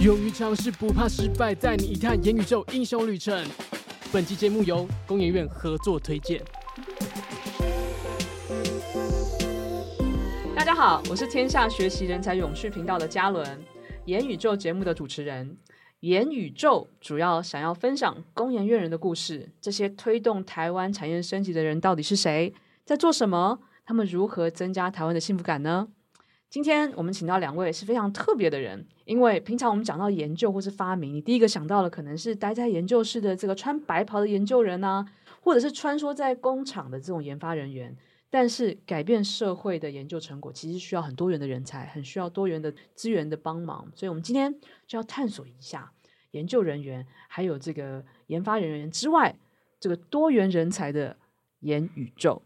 勇于尝试，不怕失败，带你一探元宇宙英雄旅程。本期节目由工研院合作推荐。大家好，我是天下学习人才永续频道的嘉伦，元宇宙节目的主持人。元宇宙主要想要分享工研院人的故事，这些推动台湾产业升级的人到底是谁，在做什么？他们如何增加台湾的幸福感呢？今天我们请到两位是非常特别的人，因为平常我们讲到研究或是发明，你第一个想到的可能是待在研究室的这个穿白袍的研究人啊，或者是穿梭在工厂的这种研发人员。但是改变社会的研究成果，其实需要很多元的人才，很需要多元的资源的帮忙。所以，我们今天就要探索一下研究人员，还有这个研发人员之外，这个多元人才的元宇宙。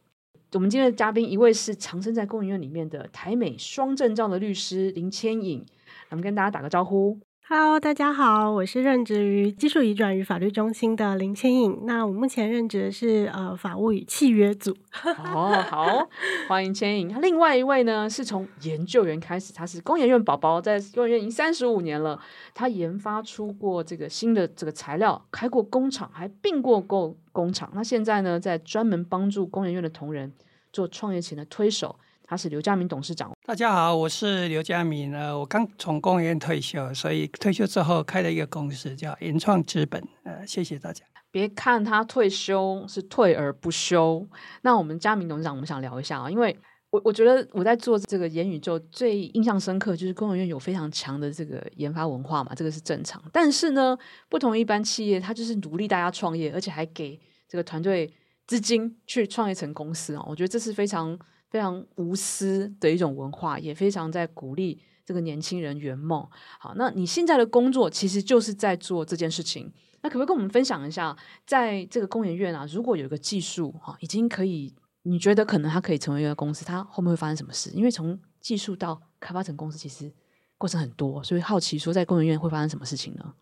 我们今天的嘉宾，一位是长身在公营院里面的台美双证照的律师林千颖，我们跟大家打个招呼。Hello，大家好，我是任职于技术移转与法律中心的林千颖。那我目前任职的是呃法务与契约组。哦，好，欢迎千颖。另外一位呢，是从研究员开始，他是工研院宝宝，在工研院已经三十五年了。他研发出过这个新的这个材料，开过工厂，还并过工工厂。那现在呢，在专门帮助工研院的同仁。做创业前的推手，他是刘家明董事长。大家好，我是刘家明。呃，我刚从工研院退休，所以退休之后开了一个公司，叫研创资本。呃，谢谢大家。别看他退休是退而不休。那我们家明董事长，我们想聊一下啊，因为我我觉得我在做这个言宇宙最印象深刻，就是工研院有非常强的这个研发文化嘛，这个是正常。但是呢，不同一般企业，它就是努力大家创业，而且还给这个团队。资金去创业成公司啊，我觉得这是非常非常无私的一种文化，也非常在鼓励这个年轻人圆梦。好，那你现在的工作其实就是在做这件事情。那可不可以跟我们分享一下，在这个工研院啊，如果有一个技术哈，已经可以，你觉得可能它可以成为一个公司，它后面会发生什么事？因为从技术到开发成公司，其实过程很多，所以好奇说，在工研院会发生什么事情呢？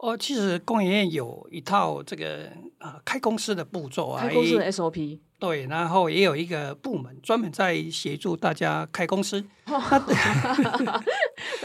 哦，其实工研院有一套这个啊、呃、开公司的步骤啊，开公司的 SOP 对，然后也有一个部门专门在协助大家开公司。哦、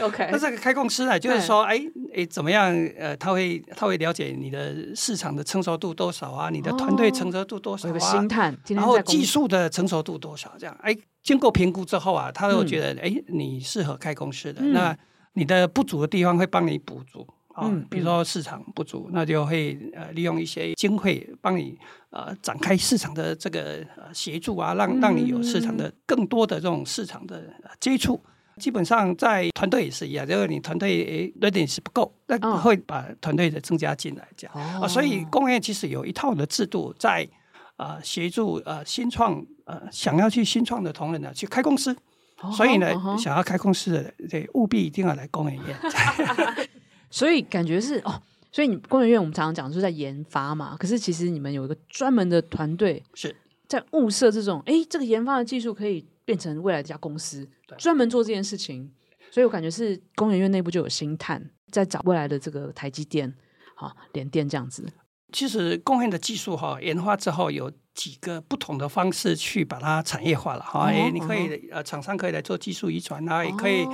OK，那这个开公司呢，就是说，哎哎，怎么样？呃，他会他会了解你的市场的成熟度多少啊，你的团队成熟度多少啊，哦、有个星探，然后技术的成熟度多少？这样，哎，经过评估之后啊，他会觉得，哎、嗯，你适合开公司的，嗯、那你的不足的地方会帮你补足。啊，比如说市场不足，那就会呃利用一些经费帮你呃展开市场的这个呃协助啊，让让你有市场的更多的这种市场的接触。基本上在团队也是一样，就是你团队诶 readiness 不够，那会把团队的增加进来这样啊。所以工业其实有一套的制度在啊协助呃新创呃想要去新创的同仁呢去开公司，所以呢想要开公司的这务必一定要来工研院。所以感觉是哦，所以你工研院我们常常讲就是在研发嘛，可是其实你们有一个专门的团队是在物色这种，哎，这个研发的技术可以变成未来这家公司，专门做这件事情。所以我感觉是工研院内部就有星探在找未来的这个台积电、哈联电这样子。其实工研的技术哈研发之后有几个不同的方式去把它产业化了哈，哎，你可以呃厂商可以来做技术移转啊，也可以。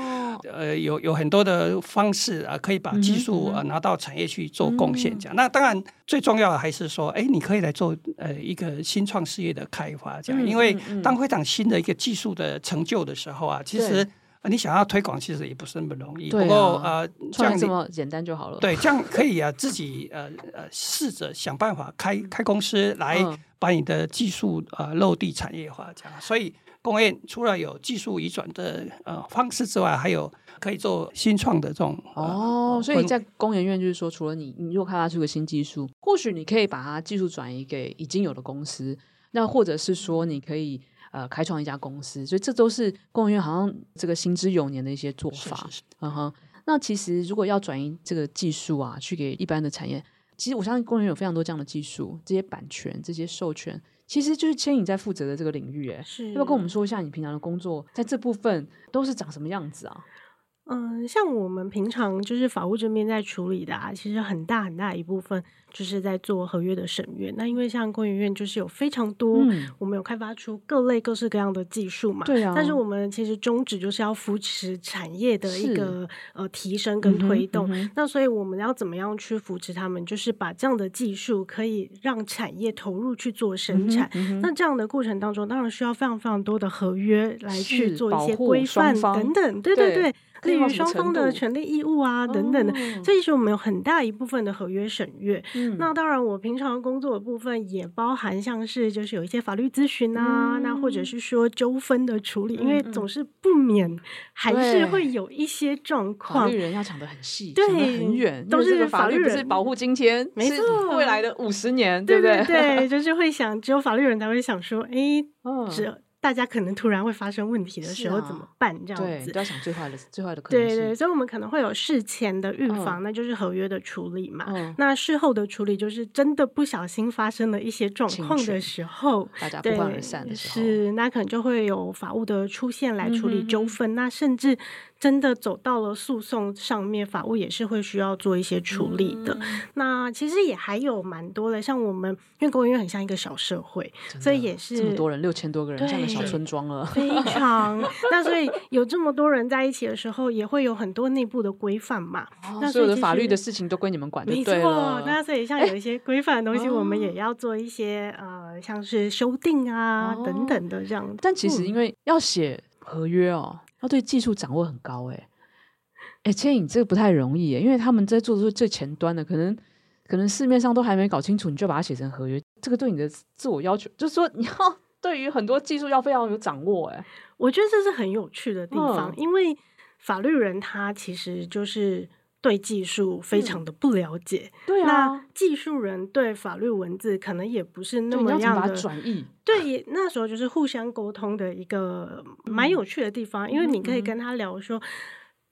呃，有有很多的方式啊，可以把技术啊拿到产业去做贡献。这样，那当然最重要的还是说，哎，你可以来做呃一个新创事业的开发。这样，因为当非常新的一个技术的成就的时候啊，其实你想要推广，其实也不是那么容易。不过呃，这样这么简单就好了。对，这样可以啊，自己呃呃试着想办法开开公司来把你的技术呃落地产业化。这样，所以。工研院除了有技术移转的呃方式之外，还有可以做新创的这种哦。所以在工研院就是说，除了你，你如果开发出个新技术，或许你可以把它技术转移给已经有的公司，那或者是说你可以呃开创一家公司，所以这都是公务员好像这个行之有年的一些做法。是是是嗯哼，那其实如果要转移这个技术啊，去给一般的产业，其实我相信公务员有非常多这样的技术，这些版权、这些授权。其实就是牵引在负责的这个领域，哎，要不要跟我们说一下你平常的工作在这部分都是长什么样子啊？嗯，像我们平常就是法务这边在处理的啊，其实很大很大一部分就是在做合约的审阅。那因为像公研院就是有非常多，嗯、我们有开发出各类各式各样的技术嘛，对啊。但是我们其实宗旨就是要扶持产业的一个呃提升跟推动。嗯嗯、那所以我们要怎么样去扶持他们？就是把这样的技术可以让产业投入去做生产。那这样的过程当中，当然需要非常非常多的合约来去做一些规范等等。对对对。对对于双方的权利义务啊等等的，这其实我们有很大一部分的合约审阅。嗯、那当然，我平常工作的部分也包含像是就是有一些法律咨询啊，嗯、那或者是说纠纷的处理，嗯、因为总是不免还是会有一些状况。法律人要讲的很细，对，很远，都是法律人，不是保护今天，没错，未来的五十年，对不对？对，对，就是会想，只有法律人才会想说，哎，只。嗯大家可能突然会发生问题的时候怎么办？啊、这样子，对，都要想最坏的，最坏的可能性。对对，所以我们可能会有事前的预防，嗯、那就是合约的处理嘛。嗯、那事后的处理就是真的不小心发生了一些状况的时候，大家不欢而散的时候，是那可能就会有法务的出现来处理纠纷，嗯、那甚至。真的走到了诉讼上面，法务也是会需要做一些处理的。嗯、那其实也还有蛮多的，像我们因为工研院很像一个小社会，所以也是这么多人，六千多个人，对像个小村庄了。非常。那所以有这么多人在一起的时候，也会有很多内部的规范嘛。哦、那所，所有的法律的事情都归你们管，没错。那所以像有一些规范的东西，我们也要做一些、欸、呃，像是修订啊、哦、等等的这样。但其实因为要写合约哦。要对技术掌握很高哎，哎，千影这个不太容易哎，因为他们在做的是最前端的，可能可能市面上都还没搞清楚，你就把它写成合约，这个对你的自我要求，就是说你要对于很多技术要非常有掌握哎，我觉得这是很有趣的地方，嗯、因为法律人他其实就是。对技术非常的不了解，嗯、对啊，那技术人对法律文字可能也不是那么样的转译，对，那时候就是互相沟通的一个蛮有趣的地方，嗯、因为你可以跟他聊说，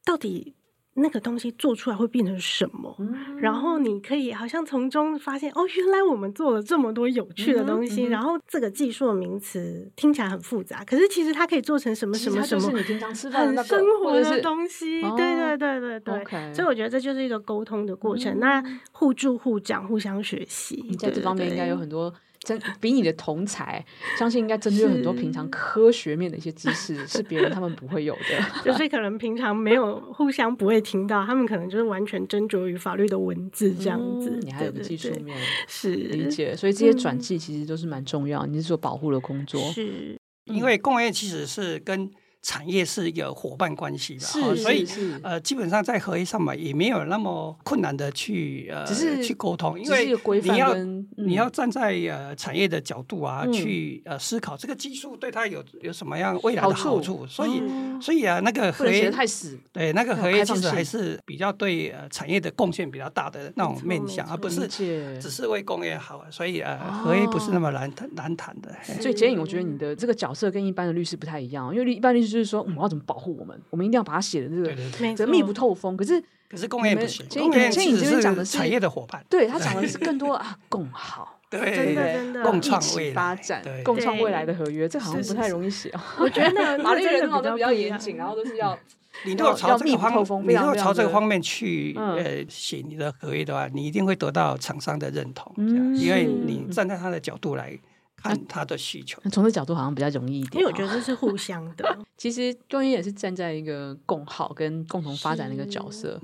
到底。那个东西做出来会变成什么？嗯、然后你可以好像从中发现哦，原来我们做了这么多有趣的东西。嗯嗯、然后这个技术的名词听起来很复杂，可是其实它可以做成什么什么什么？是你平常吃饭那个很生活的东西。对对对对对。Okay 所以我觉得这就是一个沟通的过程。嗯、那互助互讲，互相学习，你在这方面应该有很多。真比你的同才，相信应该真的有很多平常科学面的一些知识，是，是别人他们不会有的。就是可能平常没有互相不会听到，他们可能就是完全斟酌于法律的文字这样子。嗯、你还有个技术面是理解，所以这些转技其实都是蛮重要。嗯、你是做保护的工作，是因为工研院其实是跟。产业是一个伙伴关系吧，所以呃，基本上在合约上嘛，也没有那么困难的去呃，去沟通，因为你要你要站在呃产业的角度啊，去呃思考这个技术对它有有什么样未来的好处，所以所以啊，那个合约太死，对那个合约其实还是比较对呃产业的贡献比较大的那种面向，而不是只是为工业好，所以呃，合约不是那么难谈难谈的。所以简影，我觉得你的这个角色跟一般的律师不太一样，因为一般律师。就是说，我们要怎么保护我们？我们一定要把它写的这个，这密不透风。可是，可是工业不行。工业其实是讲的是产业的伙伴，对他讲的是更多啊，共好，对对对，共创未来发展，共创未来的合约，这好像不太容易写。我觉得 法律人都比较严谨，然后都是要你如果朝这个方，你如果朝这个方面去呃写你的合约的话，你一定会得到厂商的认同，因为你站在他的角度来。看他的需求，从这角度好像比较容易一点，因为我觉得这是互相的。其实工研院也是站在一个共好跟共同发展的一个角色。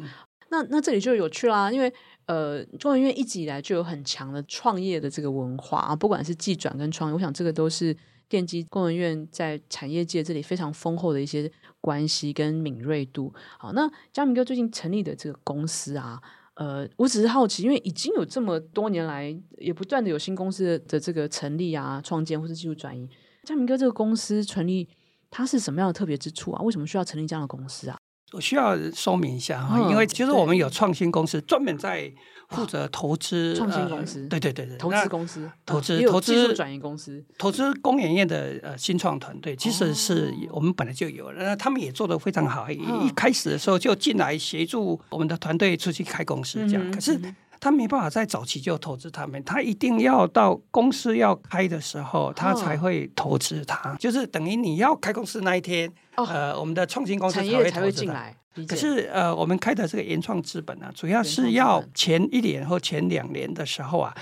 那那这里就有趣啦，因为呃，工研院一直以来就有很强的创业的这个文化啊，不管是技转跟创业，我想这个都是奠基工研院在产业界这里非常丰厚的一些关系跟敏锐度。好，那嘉明哥最近成立的这个公司啊。呃，我只是好奇，因为已经有这么多年来，也不断的有新公司的这个成立啊、创建或是技术转移。嘉明哥这个公司成立，它是什么样的特别之处啊？为什么需要成立这样的公司啊？我需要说明一下哈，嗯、因为其实我们有创新公司专门在。负责投资创新公司，对对对对，投资公司，投资投资转移公司，投资工研院的呃新创团队，其实是我们本来就有，那他们也做得非常好，一开始的时候就进来协助我们的团队出去开公司这样。可是他没办法在早期就投资他们，他一定要到公司要开的时候，他才会投资他，哦、就是等于你要开公司那一天，哦、呃，我们的创新公司才会投资他。可是呃，我们开的这个原创资本呢、啊，主要是要前一年或前两年的时候啊，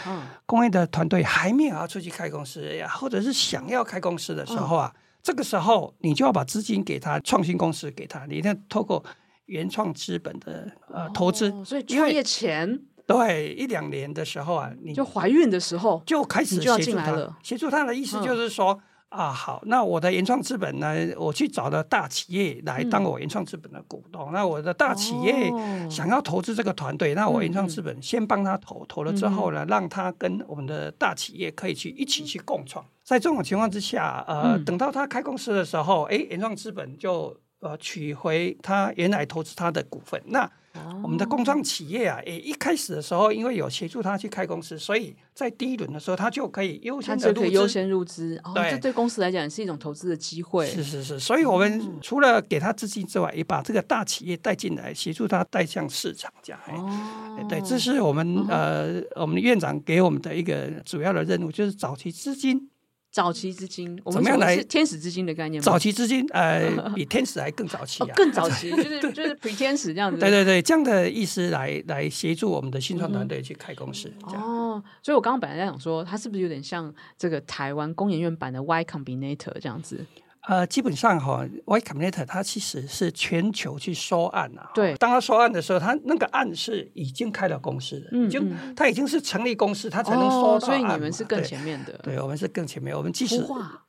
工业的团队还没有要出去开公司呀，或者是想要开公司的时候啊，嗯、这个时候你就要把资金给他，创新公司给他，你一定要透过原创资本的呃投资，哦、所以创业前对一两年的时候啊，你就怀孕的时候就开始协助他，协助他的意思就是说。嗯啊，好，那我的原创资本呢？我去找了大企业来当我原创资本的股东。嗯、那我的大企业想要投资这个团队，哦、那我原创资本先帮他投，投了之后呢，嗯、让他跟我们的大企业可以去一起去共创。在这种情况之下，呃，嗯、等到他开公司的时候，哎，原创资本就呃取回他原来投资他的股份。那我们的工创企业啊，诶，一开始的时候，因为有协助他去开公司，所以在第一轮的时候，他就可以优先的入资，优先入资。哦，对，这对公司来讲也是一种投资的机会。是是是，所以我们除了给他资金之外，也把这个大企业带进来，协助他带向市场，这样。哦，对，这是我们、哦、呃，我们院长给我们的一个主要的任务，就是找齐资金。早期资金，我们是天使资金的概念吗？早期资金，呃，比天使还更早期啊，更早期，就是就是 pre 天使这样子。对对对，这样的意思来来协助我们的新创团队去开公司。哦，所以我刚刚本来在想说，它是不是有点像这个台湾工研院版的 Y Combinator 这样子？呃，基本上哈，Y Combinator 它其实是全球去收案啊。对，当他收案的时候，他那个案是已经开了公司的，嗯，就他已经是成立公司，他才能收到案。所以你们是更前面的。对，我们是更前面。我们即使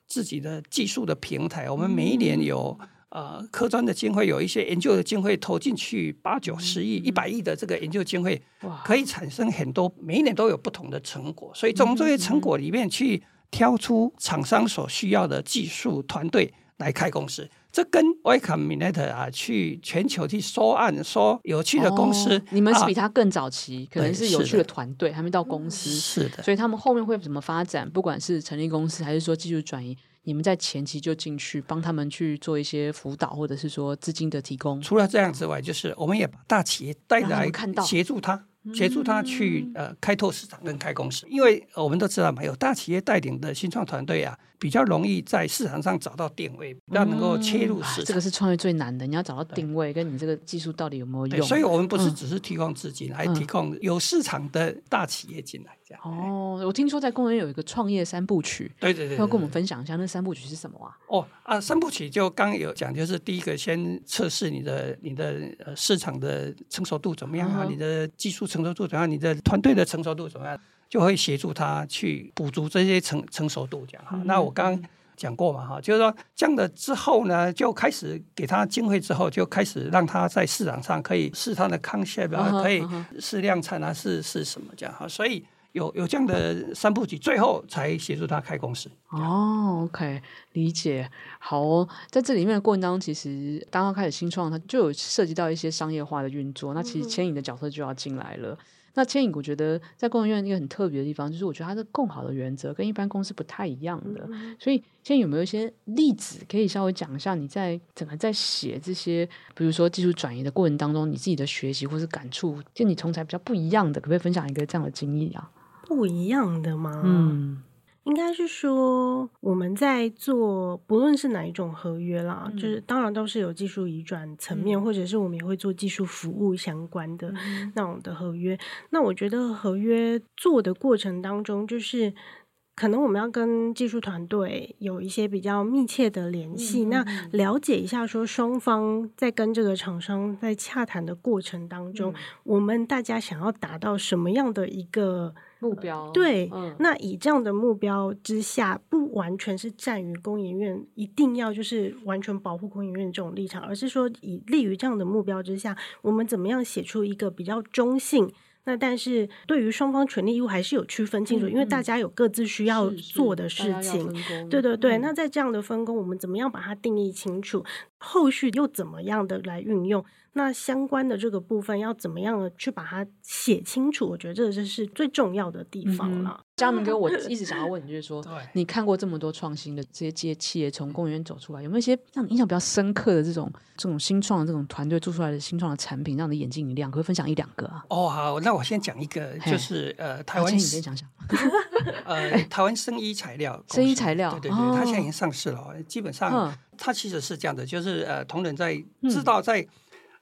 自己的技术的平台，我们每一年有呃科专的经费，有一些研究的经费投进去八九十亿、一百亿的这个研究经费，可以产生很多，每一年都有不同的成果。所以从这些成果里面去。挑出厂商所需要的技术团队来开公司，这跟 Y Combinator 啊去全球去收案、收有趣的公司，哦、你们是比他更早期，啊、可能是有趣的团队还没到公司，是的，所以他们后面会怎么发展？不管是成立公司还是说技术转移，你们在前期就进去帮他们去做一些辅导，或者是说资金的提供。除了这样之外，就是我们也把大企业带来协助他。协助他去呃开拓市场跟开公司，因为我们都知道嘛，有大企业带领的新创团队啊，比较容易在市场上找到定位，比较能够切入市场。这个是创业最难的，你要找到定位，跟你这个技术到底有没有用。所以我们不是只是提供资金，还提供有市场的大企业进来这样。哦，我听说在公园有一个创业三部曲，对对对，要跟我们分享一下那三部曲是什么啊？哦啊，三部曲就刚有讲，就是第一个先测试你的你的呃市场的成熟度怎么样啊，你的技术成熟度怎么样，你的团队的成熟度怎么样，就会协助他去补足这些成成熟度，这样哈。那我刚刚讲过嘛哈，就是说这样的之后呢，就开始给他经费之后，就开始让他在市场上可以试他的 concept 啊，可以试量产啊，试试什么这样哈。所以有有这样的三部曲，最后才协助他开公司。哦，OK，理解。好哦，在这里面的过程当中，其实刚刚开始新创，它就有涉及到一些商业化的运作，那其实牵引的角色就要进来了。那牵引，我觉得在工研院一个很特别的地方，就是我觉得它的共好的原则跟一般公司不太一样的。所以，现在有没有一些例子可以稍微讲一下？你在整个在写这些，比如说技术转移的过程当中，你自己的学习或是感触，就你从才比较不一样的，可不可以分享一个这样的经历啊？不一样的吗？嗯。应该是说，我们在做不论是哪一种合约啦，嗯、就是当然都是有技术移转层面，嗯、或者是我们也会做技术服务相关的那种的合约。嗯、那我觉得合约做的过程当中，就是可能我们要跟技术团队有一些比较密切的联系，嗯、那了解一下说双方在跟这个厂商在洽谈的过程当中，嗯、我们大家想要达到什么样的一个。目标对，嗯、那以这样的目标之下，不完全是站于工研院一定要就是完全保护工研院这种立场，而是说以利于这样的目标之下，我们怎么样写出一个比较中性？那但是对于双方权利义务还是有区分清楚，嗯、因为大家有各自需要做的事情。对对对，嗯、那在这样的分工，我们怎么样把它定义清楚？后续又怎么样的来运用？那相关的这个部分要怎么样的去把它写清楚？我觉得这就是最重要的地方了。嘉明哥，我 一直想要问你，就是说，你看过这么多创新的这些企业从公园走出来，有没有一些让你印象比较深刻的这种这种新创的这种团队做出来的新创的产品，让你眼睛一亮？可以分享一两个啊？哦，好，那我先讲一个，就是呃，台湾，你先讲讲。呃，台湾生医材料，生医材料，对对对，它现在已经上市了。基本上，它其实是这样的，就是呃，同仁在知道在。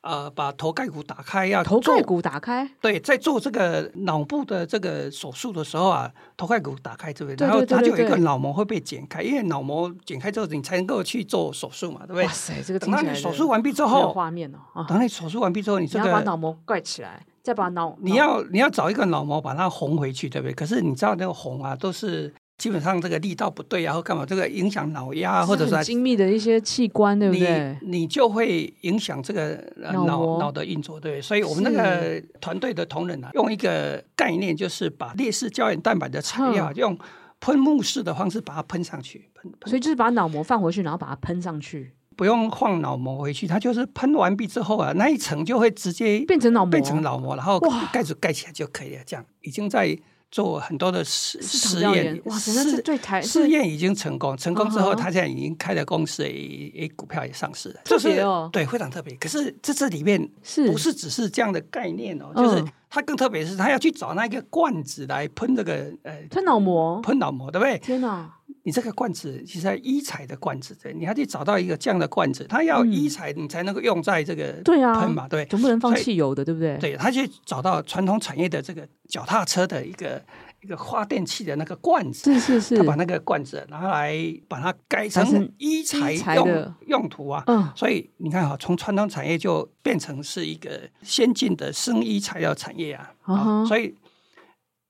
呃，把头盖骨打开，要头盖骨打开。对，在做这个脑部的这个手术的时候啊，头盖骨打开这边，然后它就有一个脑膜会被剪开，因为脑膜剪开之后，你才能够去做手术嘛，对不对？哇塞，这个等到你手术完毕之后，画面哦，等你手术完毕之后，你这个要把脑膜盖起来，再把脑你要你要找一个脑膜把它缝回去，对不对？可是你知道那个缝啊，都是。基本上这个力道不对啊，或干嘛，这个影响脑压，或者是精密的一些器官，对不对？你你就会影响这个脑脑的运作，对。所以我们那个团队的同仁啊，用一个概念，就是把劣势胶原蛋白的材料用喷雾式的方式把它喷上去，喷。所以就是把脑膜放回去，然后把它喷上去，不用放脑膜回去，它就是喷完毕之后啊，那一层就会直接变成脑膜，变成脑膜，然后盖子盖起来就可以了。这样已经在。做很多的实实验，哇塞，那是对台试验已经成功，成功之后，他现在已经开了公司，也股票也上市了，特别哦，对，非常特别。可是这这里面是。不是只是这样的概念哦？就是它更特别是，他要去找那个罐子来喷这个呃喷脑膜，喷脑膜，对不对？天哪！你这个罐子其实医材的罐子，对，你还得找到一个这样的罐子，它要医材，你才能够用在这个对啊喷嘛，对，总不能放汽油的，对不对？对，他去找到传统产业的这个脚踏车的一个一个发电器的那个罐子，是是是，他把那个罐子拿来把它改成医材用用途啊，嗯，所以你看哈，从传统产业就变成是一个先进的生医材料产业啊，啊，所以。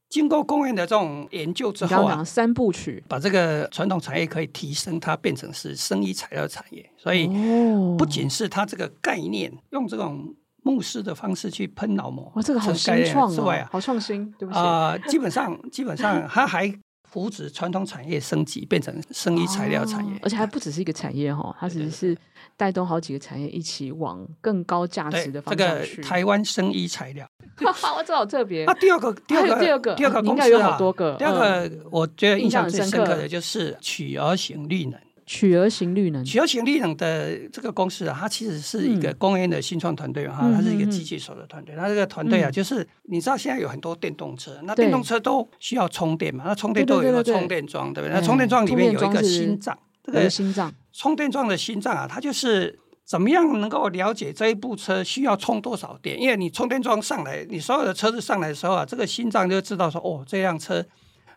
经过工研的这种研究之后啊，三部曲。把这个传统产业可以提升，它变成是生医材料产业。所以不仅是它这个概念，用这种目视的方式去喷脑膜，哇，这个好新创之外啊，好创新，对不起啊，基本上基本上它还。扶持传统产业升级，变成生医材料产业，哦，而且还不只是一个产业哈，它只是带动好几个产业一起往更高价值的方向去。这个台湾生医材料，哇，这好特别。啊，第二个，第二个，第二个，第二个公司啊，第二个我觉得印象最深刻的就是取而行绿能。取而行绿能，取而行绿能的这个公司啊，它其实是一个工研的新创团队哈，它是一个机器手的团队。它这个团队啊，就是你知道现在有很多电动车，那电动车都需要充电嘛，那充电都有一个充电桩，对不对？那充电桩里面有一个心脏，这个心脏，充电桩的心脏啊，它就是怎么样能够了解这一部车需要充多少电？因为你充电桩上来，你所有的车子上来的时候啊，这个心脏就知道说，哦，这辆车。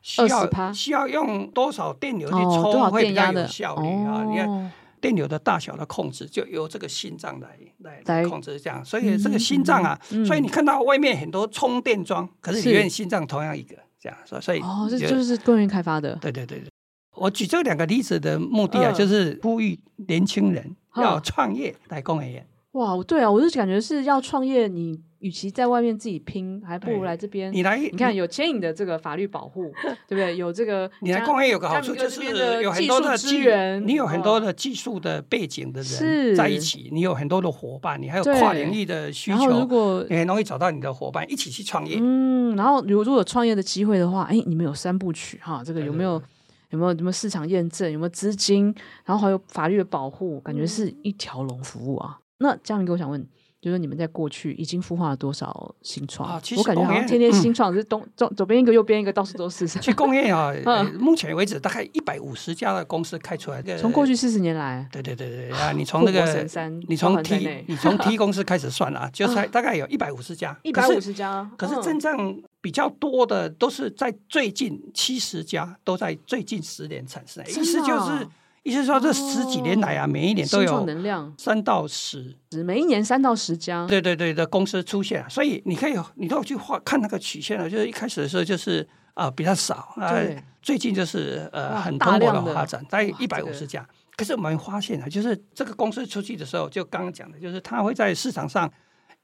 需要需要用多少电流去充会比较有效率啊？你看电流的大小的控制就由这个心脏来来来控制，这样。所以这个心脏啊，所以你看到外面很多充电桩，可是里面心脏同样一个这样。所以哦，这就是工研开发的。对对对对，我举这两个例子的目的啊，就是呼吁年轻人要创业来工研院。哇，对啊，我就感觉是要创业你。与其在外面自己拼，还不如来这边。你来，你看有牵引的这个法律保护，对不对？有这个，你来工研有个好处就是有很多的资源，你有很多的技术的背景的人在一起，你有很多的伙伴，你还有跨领域的需求，如果你很容易找到你的伙伴一起去创业。嗯，然后如果如果有创业的机会的话，哎，你们有三部曲哈，这个有没有有没有什么市场验证？有没有资金？然后还有法律的保护，感觉是一条龙服务啊。那嘉明哥，我想问。就是你们在过去已经孵化了多少新创？啊、我感觉好像天天新创，是东左左边一个，右边一个，到处都是。去工业啊，目前为止大概一百五十家的公司开出来的。从过去四十年来，对对对对啊，你从那个你从 T 你从 T 公司开始算啊，就才大概有一百五十家。一百五十家，可是真正比较多的都是在最近七十家，都在最近十年产生。意思就是。意思说，这十几年来啊，每一年都有能量。三到十，每一年三到十家，对对对的公司出现，所以你可以，你都去画看那个曲线了。就是一开始的时候，就是啊比较少。啊，最近就是呃很蓬勃的发展，在一百五十家。可是我们发现啊，就是这个公司出去的时候，就刚刚讲的，就是它会在市场上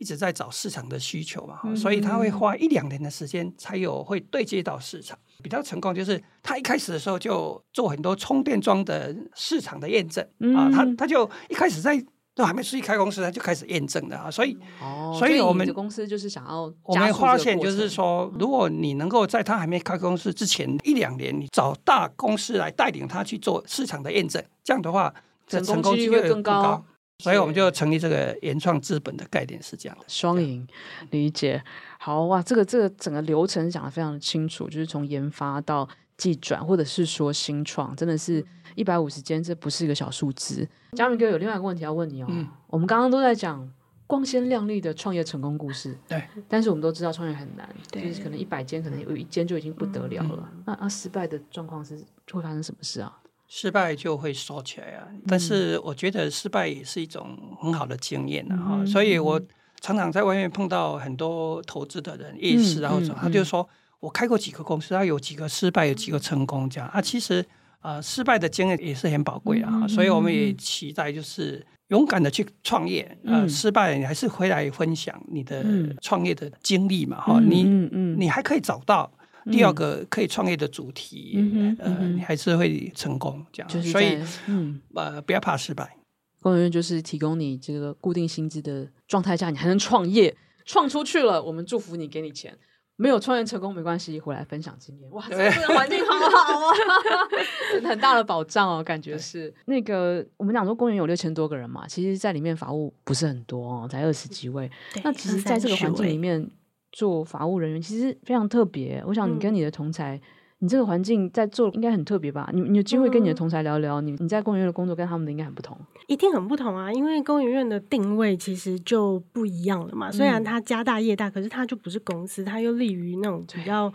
一直在找市场的需求嘛，所以他会花一两年的时间才有会对接到市场。比较成功就是他一开始的时候就做很多充电桩的市场的验证、嗯、啊，他他就一开始在都还没出去开公司，他就开始验证的啊。所以，哦，所以我们公司就是想要我们发现，就是说，如果你能够在他还没开公司之前一两年，你找大公司来带领他去做市场的验证，这样的话，这成功率会更高。所以我们就成立这个原创资本的概念是这样的，双赢理解。好哇，这个这个整个流程讲的非常的清楚，就是从研发到技转，或者是说新创，真的是一百五十间，这不是一个小数字。嘉明哥有另外一个问题要问你哦，嗯、我们刚刚都在讲光鲜亮丽的创业成功故事，对，但是我们都知道创业很难，对就是可能一百间，可能有一间就已经不得了了。嗯、那那失败的状况是会发生什么事啊？失败就会收起来啊，但是我觉得失败也是一种很好的经验啊。哈、嗯，所以我常常在外面碰到很多投资的人，也是，然后他就说，我开过几个公司，他有几个失败，有几个成功，这样。啊。其实啊、呃，失败的经验也是很宝贵啊，所以我们也期待就是勇敢的去创业，呃，失败你还是回来分享你的创业的经历嘛，哈，你你还可以找到。第二个可以创业的主题，嗯、呃，嗯、你还是会成功这样，就是所以，嗯，呃，不要怕失败。工研院就是提供你这个固定薪资的状态下，你还能创业，创出去了，我们祝福你，给你钱。没有创业成功没关系，回来分享经验。哇，这个环境好好啊，很大的保障哦，感觉是那个我们讲说公园有六千多个人嘛，其实在里面法务不是很多哦，才二十几位。那其实在这个环境里面。做法务人员其实非常特别。我想你跟你的同才，嗯、你这个环境在做应该很特别吧？你你有机会跟你的同才聊聊，嗯、你你在公研院的工作跟他们的应该很不同，一定很不同啊！因为公研院的定位其实就不一样了嘛。嗯、虽然它家大业大，可是它就不是公司，它又立于那种比较。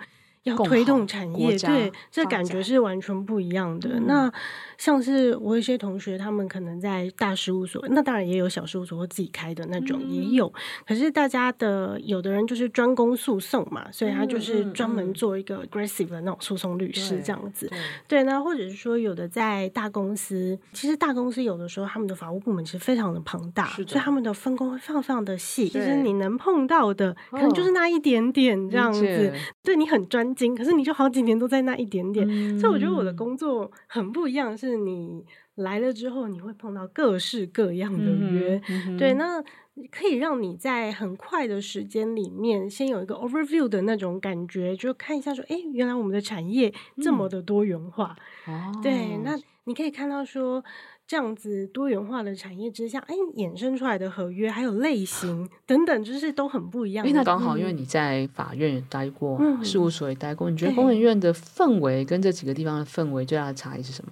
要推动产业，对，这感觉是完全不一样的。嗯、那像是我有一些同学，他们可能在大事务所，那当然也有小事务所或自己开的那种也有。嗯、可是大家的有的人就是专攻诉讼嘛，所以他就是专门做一个 aggressive 的那种诉讼律师这样子。对，对，那或者是说有的在大公司，其实大公司有的时候他们的法务部门其实非常的庞大，所以他们的分工会非常非常的细。其实你能碰到的可能就是那一点点这样子，哦、对你很专。可是你就好几年都在那一点点，嗯、所以我觉得我的工作很不一样。是你来了之后，你会碰到各式各样的约，嗯。嗯、对，那可以让你在很快的时间里面，先有一个 overview 的那种感觉，就看一下说，哎，原来我们的产业这么的多元化，嗯、对，那你可以看到说。这样子多元化的产业之下，哎，衍生出来的合约还有类型 等等，就是都很不一样。因为那刚好，因为你在法院也待过，嗯、事务所也待过，你觉得工研院的氛围跟这几个地方的氛围最大的差异是什么？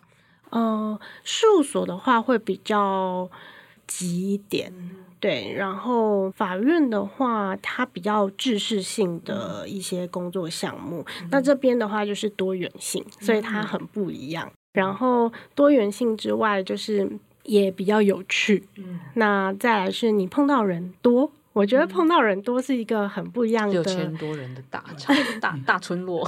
呃，事务所的话会比较急一点，对，然后法院的话，它比较制式性的一些工作项目，嗯、那这边的话就是多元性，所以它很不一样。然后多元性之外，就是也比较有趣。嗯，那再来是你碰到人多，我觉得碰到人多是一个很不一样的六千多人的大 场大大村落，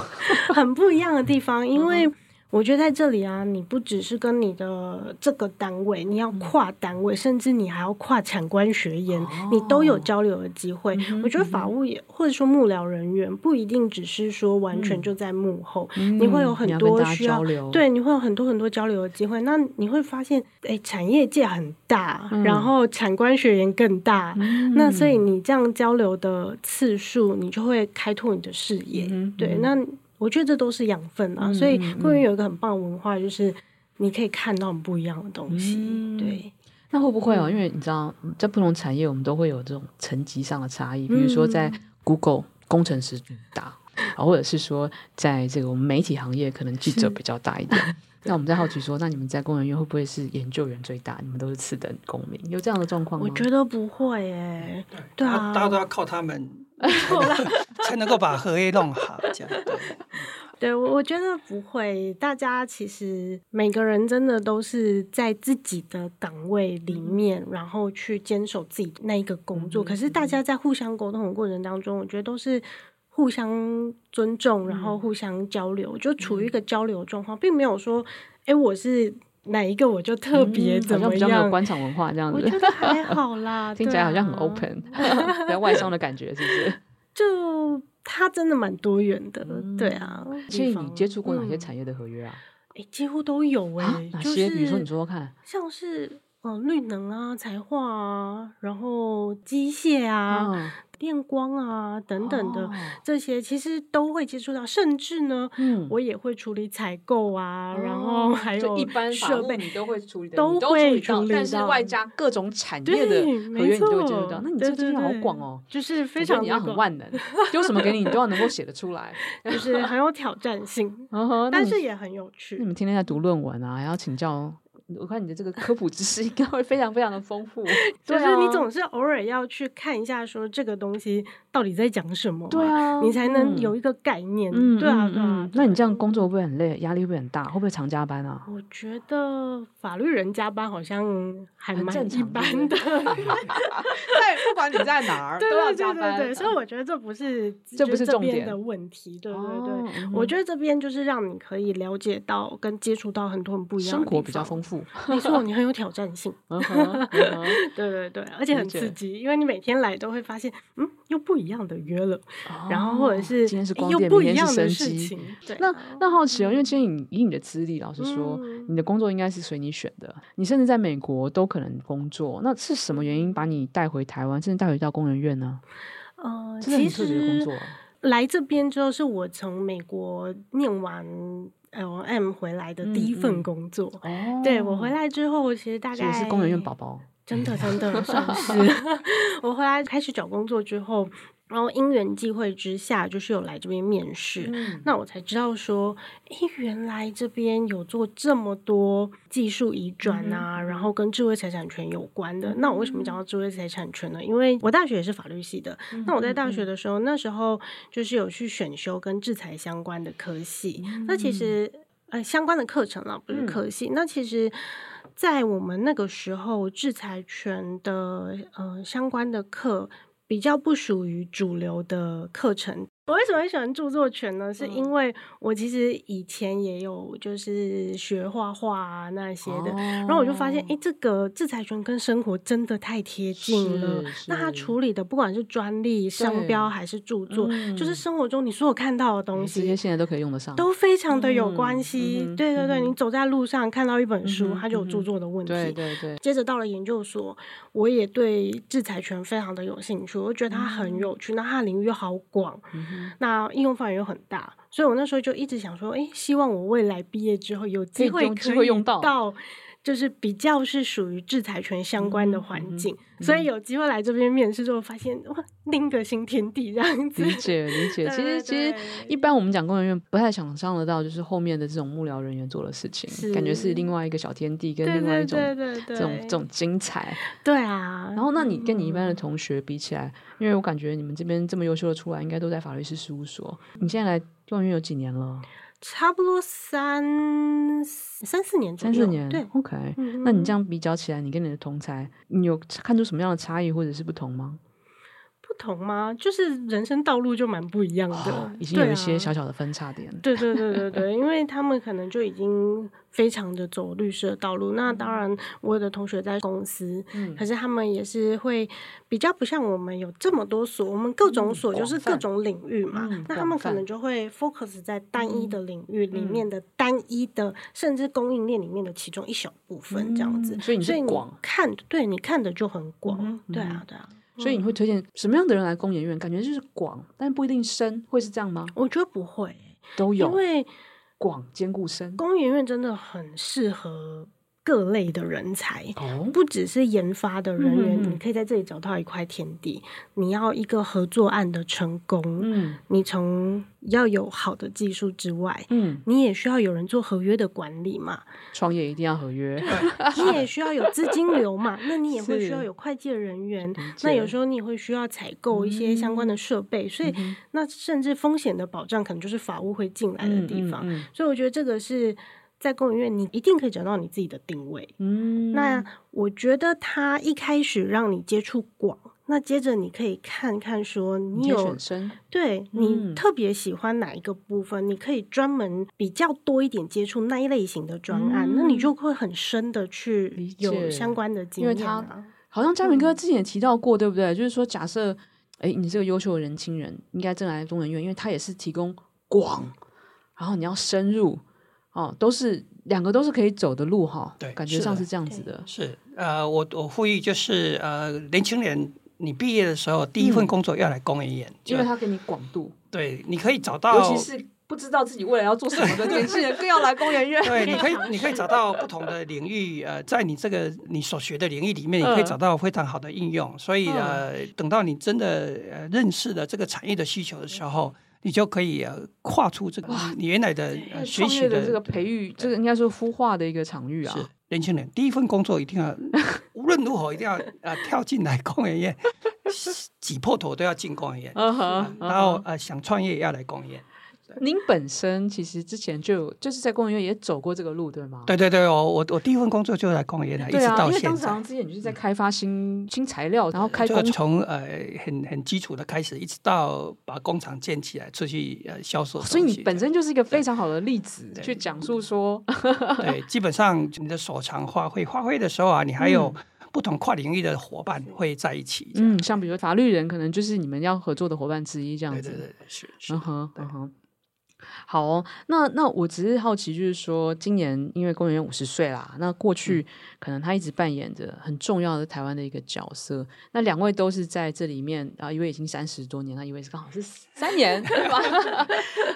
很不一样的地方，因为。我觉得在这里啊，你不只是跟你的这个单位，你要跨单位，嗯、甚至你还要跨产官学研，哦、你都有交流的机会。嗯、我觉得法务也或者说幕僚人员不一定只是说完全就在幕后，嗯、你会有很多需要，要对，你会有很多很多交流的机会。那你会发现，哎，产业界很大，嗯、然后产官学研更大，嗯、那所以你这样交流的次数，你就会开拓你的视野。嗯、对，那。我觉得这都是养分啊，嗯、所以工研院有一个很棒的文化，就是你可以看到很不一样的东西。嗯、对，那会不会哦？嗯、因为你知道，在不同产业，我们都会有这种层级上的差异。比如说，在 Google 工程师大，啊、嗯，或者是说，在这个我们媒体行业，可能记者比较大一点。那我们在好奇说，那你们在工人院会不会是研究员最大？你们都是次等公民，有这样的状况吗？我觉得不会耶。对，对啊，大家都要靠他们。才能够把合约弄好，这样对。对，我我觉得不会。大家其实每个人真的都是在自己的岗位里面，然后去坚守自己那一个工作。可是大家在互相沟通的过程当中，我觉得都是互相尊重，然后互相交流，就处于一个交流状况，并没有说，哎，我是。哪一个我就特别怎么样？比较没有官场文化这样子，我觉得还好啦，听起来好像很 open，比较外商的感觉，是不是？就它真的蛮多元的，对啊。所以你接触过哪些产业的合约啊？哎，几乎都有哎。哪些？比如说你说说看。像是呃绿能啊、材化啊，然后机械啊。嗯电光啊，等等的、哦、这些，其实都会接触到，甚至呢，嗯，我也会处理采购啊，哦、然后还有一般设备你都会处理的，都会处理到，但是外加各种产业的合约你都会接触到。那你这个经验好广哦，就是非常你要很万能，丢什么给你，你都要能够写得出来，就是很有挑战性，但是也很有趣。你们天天在读论文啊，还要请教。我看你的这个科普知识应该会非常非常的丰富，就是你总是偶尔要去看一下，说这个东西到底在讲什么，对啊，你才能有一个概念，对啊，对啊。那你这样工作会不会很累？压力会不会很大？会不会常加班啊？我觉得法律人加班好像还蛮一般的 在不管你在哪儿都要加班，对，所以我觉得这不是这不是重点的问题，对对对。我觉得这边就是让你可以了解到跟接触到很多很不一样的生活比较丰富。没错，你很有挑战性。对对对，而且很刺激，因为你每天来都会发现，嗯，又不一样的约了，然后或者是今天是光电，又不一样的事情。那那好奇哦，因为今天你以你的资历，老实说，你的工作应该是随你选的，你甚至在美国都可能工作。那是什么原因把你带回台湾，甚至带回到工人院呢？呃，其实来这边之后，是我从美国念完。L M 回来的第一份工作，嗯嗯、对，我回来之后，其实大概也是工人院宝宝，真的真的算是。我回来开始找工作之后。然后因缘际会之下，就是有来这边面试，嗯、那我才知道说，诶，原来这边有做这么多技术移转啊，嗯、然后跟智慧财产权有关的。嗯、那我为什么讲到智慧财产权呢？因为我大学也是法律系的，嗯、那我在大学的时候，嗯、那时候就是有去选修跟制裁相关的科系。嗯、那其实呃相关的课程啦，不是科系。嗯、那其实，在我们那个时候，制裁权的呃相关的课。比较不属于主流的课程。我为什么会喜欢著作权呢？是因为我其实以前也有就是学画画啊那些的，然后我就发现，哎，这个制裁权跟生活真的太贴近了。那他处理的不管是专利、商标还是著作，就是生活中你所有看到的东西，这些现在都可以用得上，都非常的有关系。对对对，你走在路上看到一本书，它就有著作的问题。对对对。接着到了研究所，我也对制裁权非常的有兴趣，我觉得它很有趣，那它的领域又好广。那应用范围又很大，所以我那时候就一直想说，哎，希望我未来毕业之后有机会可以用到，就是比较是属于制裁权相关的环境，所以有机会来这边面试之后，发现哇，另一个新天地这样子。理解理解，其实其实一般我们讲工人院不太想象得到，就是后面的这种幕僚人员做的事情，感觉是另外一个小天地，跟另外一种这种这种精彩。对啊，然后那你跟你一般的同学比起来，嗯、因为我感觉你们这边这么优秀的出来，应该都在法律师事务所。你现在来工研院有几年了？差不多三三四年左右，三四年，对，OK。那你这样比较起来，你跟你的同才，你有看出什么样的差异或者是不同吗？不同吗？就是人生道路就蛮不一样的，哦，已经有一些小小的分叉点。对对对对对，因为他们可能就已经非常的走律师的道路。那当然，我有的同学在公司，嗯，可是他们也是会比较不像我们有这么多所，我们各种所就是各种领域嘛。嗯，那他们可能就会 focus 在单一的领域里面的单一的，甚至供应链里面的其中一小部分这样子。嗯，所以你看，对你看的就很广。对啊，对啊。所以你会推荐什么样的人来工研院？感觉就是广，但不一定深，会是这样吗？我觉得不会，都有，因为广兼顾深。工研院真的很适合。各类的人才，不只是研发的人员，你可以在这里找到一块天地。你要一个合作案的成功，嗯，你从要有好的技术之外，嗯，你也需要有人做合约的管理嘛。创业一定要合约，你也需要有资金流嘛。那你也会需要有会计人员，那有时候你也会需要采购一些相关的设备，所以那甚至风险的保障可能就是法务会进来的地方。所以我觉得这个是。在工研院，你一定可以找到你自己的定位。嗯，那我觉得他一开始让你接触广，那接着你可以看看说你有你对你特别喜欢哪一个部分，嗯、你可以专门比较多一点接触那一类型的专案，嗯、那你就会很深的去有相关的经验、啊。因为他好像嘉明哥之前也提到过，对不对？嗯、就是说，假设哎，你这个优秀的人轻人应该正来中人院，因为他也是提供广，然后你要深入。哦，都是两个都是可以走的路哈，对，感觉上是这样子的。是，呃，我我呼吁就是呃，年轻人你毕业的时候第一份工作要来工研院，因为他给你广度，对，你可以找到，尤其是。不知道自己未来要做什么的 年轻人，更要来工研院。对，你可以，你可以找到不同的领域，呃，在你这个你所学的领域里面，你可以找到非常好的应用。所以，呃，等到你真的呃认识了这个产业的需求的时候，你就可以啊跨出这个你原来的学习的这个培育，这个应该是孵化的一个场域啊。是年轻人第一份工作一定要 无论如何一定要呃跳进来工研院，挤破头都要进工研院。然后呃想创业也要来工研院。您本身其实之前就就是在工研院也走过这个路，对吗？对对对，我我我第一份工作就在工研院，一直到现在。因为当时之前你就是在开发新、嗯、新材料，然后开工从呃很很基础的开始，一直到把工厂建起来，出去呃销售。所以你本身就是一个非常好的例子，去讲述说，对，基本上你的所长发挥发挥的时候啊，你还有不同跨领域的伙伴会在一起。嗯，像比如法律人，可能就是你们要合作的伙伴之一，这样子。对对对，是是。嗯哼，嗯哼。好哦，那那我只是好奇，就是说，今年因为工研院五十岁啦，那过去可能他一直扮演着很重要的台湾的一个角色。那两位都是在这里面啊，一位已经三十多年，那一位是刚好是三年，对吧？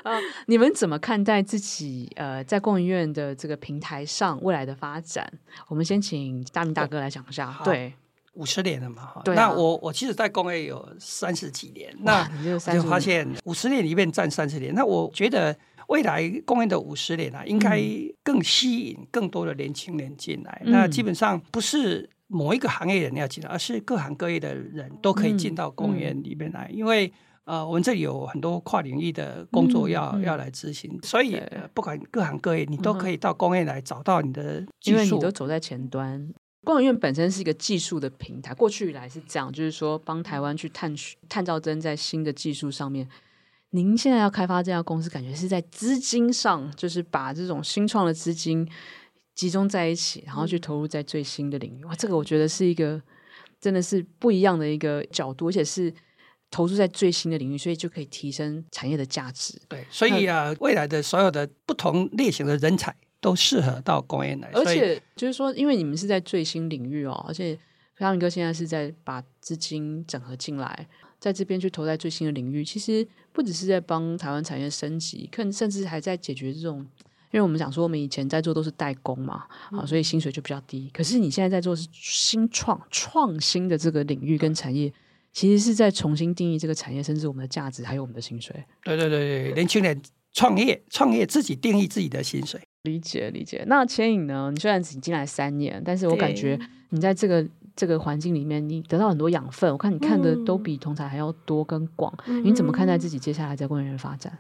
啊，你们怎么看待自己呃在工研院的这个平台上未来的发展？我们先请大明大哥来讲一下，对。五十年了嘛，哈、啊，那我我其实，在工业有三十几年，那我就发现五十年里面占三十年，那我觉得未来工业的五十年啊，应该更吸引更多的年轻人进来。嗯、那基本上不是某一个行业人要进来，而是各行各业的人都可以进到工业里面来，嗯。嗯、因为呃，我们这里有很多跨领域的工作要、要来执行，所以不管各行各业，你都可以到工业来找到你的技术，因为你都走在前端。工研院本身是一个技术的平台，过去以来是这样，就是说帮台湾去探取、探照灯在新的技术上面。您现在要开发这家公司，感觉是在资金上，就是把这种新创的资金集中在一起，然后去投入在最新的领域。哇，这个我觉得是一个真的是不一样的一个角度，而且是投入在最新的领域，所以就可以提升产业的价值。对，所以啊，未来的所有的不同类型的人才。都适合到工业来，而且就是说，因为你们是在最新领域哦，而且飞扬哥现在是在把资金整合进来，在这边去投在最新的领域，其实不只是在帮台湾产业升级，可能甚至还在解决这种，因为我们想说，我们以前在做都是代工嘛，啊、嗯，所以薪水就比较低。可是你现在在做是新创创新的这个领域跟产业，其实是在重新定义这个产业，甚至我们的价值还有我们的薪水。对对对对，年轻人创业创业自己定义自己的薪水。理解理解。那千颖呢？你虽然只进来三年，但是我感觉你在这个这个环境里面，你得到很多养分。我看你看的都比同才还要多跟广。嗯、你怎么看待自己接下来在工研院发展？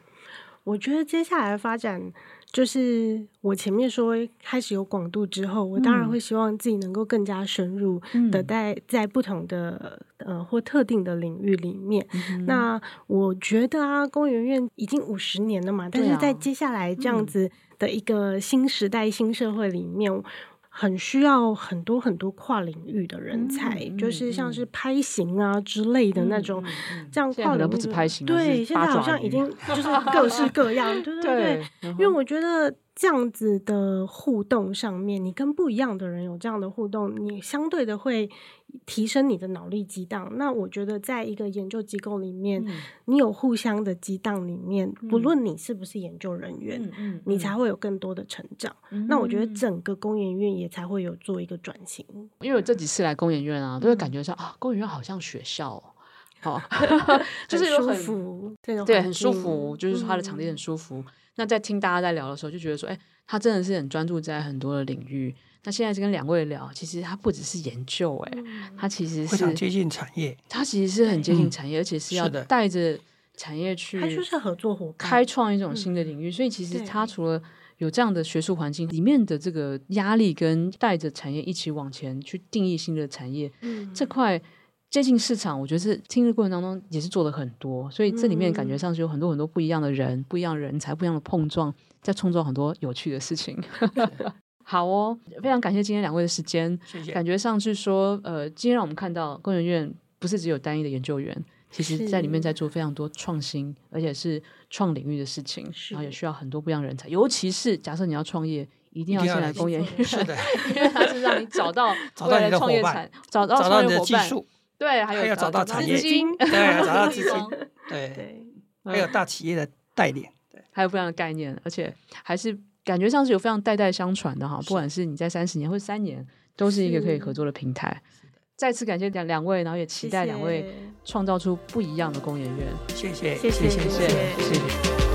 我觉得接下来的发展就是我前面说开始有广度之后，我当然会希望自己能够更加深入的在在不同的呃或特定的领域里面。嗯、那我觉得啊，工研院已经五十年了嘛，但是在接下来这样子的一个新时代、新社会里面。很需要很多很多跨领域的人才，嗯、就是像是拍型啊之类的那种，嗯、这样跨领域不止拍型，对，现在好像已经就是各式各样，对对对，对因为我觉得。这样子的互动上面，你跟不一样的人有这样的互动，你相对的会提升你的脑力激荡。那我觉得，在一个研究机构里面，嗯、你有互相的激荡里面，不论你是不是研究人员，你才会有更多的成长。嗯、那我觉得整个工研院也才会有做一个转型。因为我这几次来工研院啊，都会感觉上、嗯、啊，工研院好像学校，好，就是有很舒服，对，很舒服，就是说它的场地很舒服。嗯那在听大家在聊的时候，就觉得说，哎，他真的是很专注在很多的领域。那现在是跟两位聊，其实它不只是研究，哎，它其实是非常接近产业。它其实是很接近产业，而且是要带着产业去，它就是合作伙伴，开创一种新的领域。所以其实它除了有这样的学术环境里面的这个压力，跟带着产业一起往前去定义新的产业，这块。接近市场，我觉得是听的过程当中也是做了很多，所以这里面感觉上是有很多很多不一样的人、嗯、不一样的人才、不一样的碰撞，在创造很多有趣的事情。好哦，非常感谢今天两位的时间。谢谢。感觉上是说，呃，今天让我们看到工研院不是只有单一的研究员，其实在里面在做非常多创新，而且是创领域的事情，然后也需要很多不一样的人才。尤其是假设你要创业，一定要先来工研院，是的，因为它是让你找到 找到创业产，找到创业伙伴技术，对，还有 要找到产业资金，对，找到资金，对，对，还有大企业的带领，对，还有不一样的概念，而且还是感觉上是有非常代代相传的哈，不管是你在三十年或者三年，都是一个可以合作的平台。再次感谢两两位，然后也期待两位创造出不一样的工研院。谢谢，谢谢，谢谢，谢谢。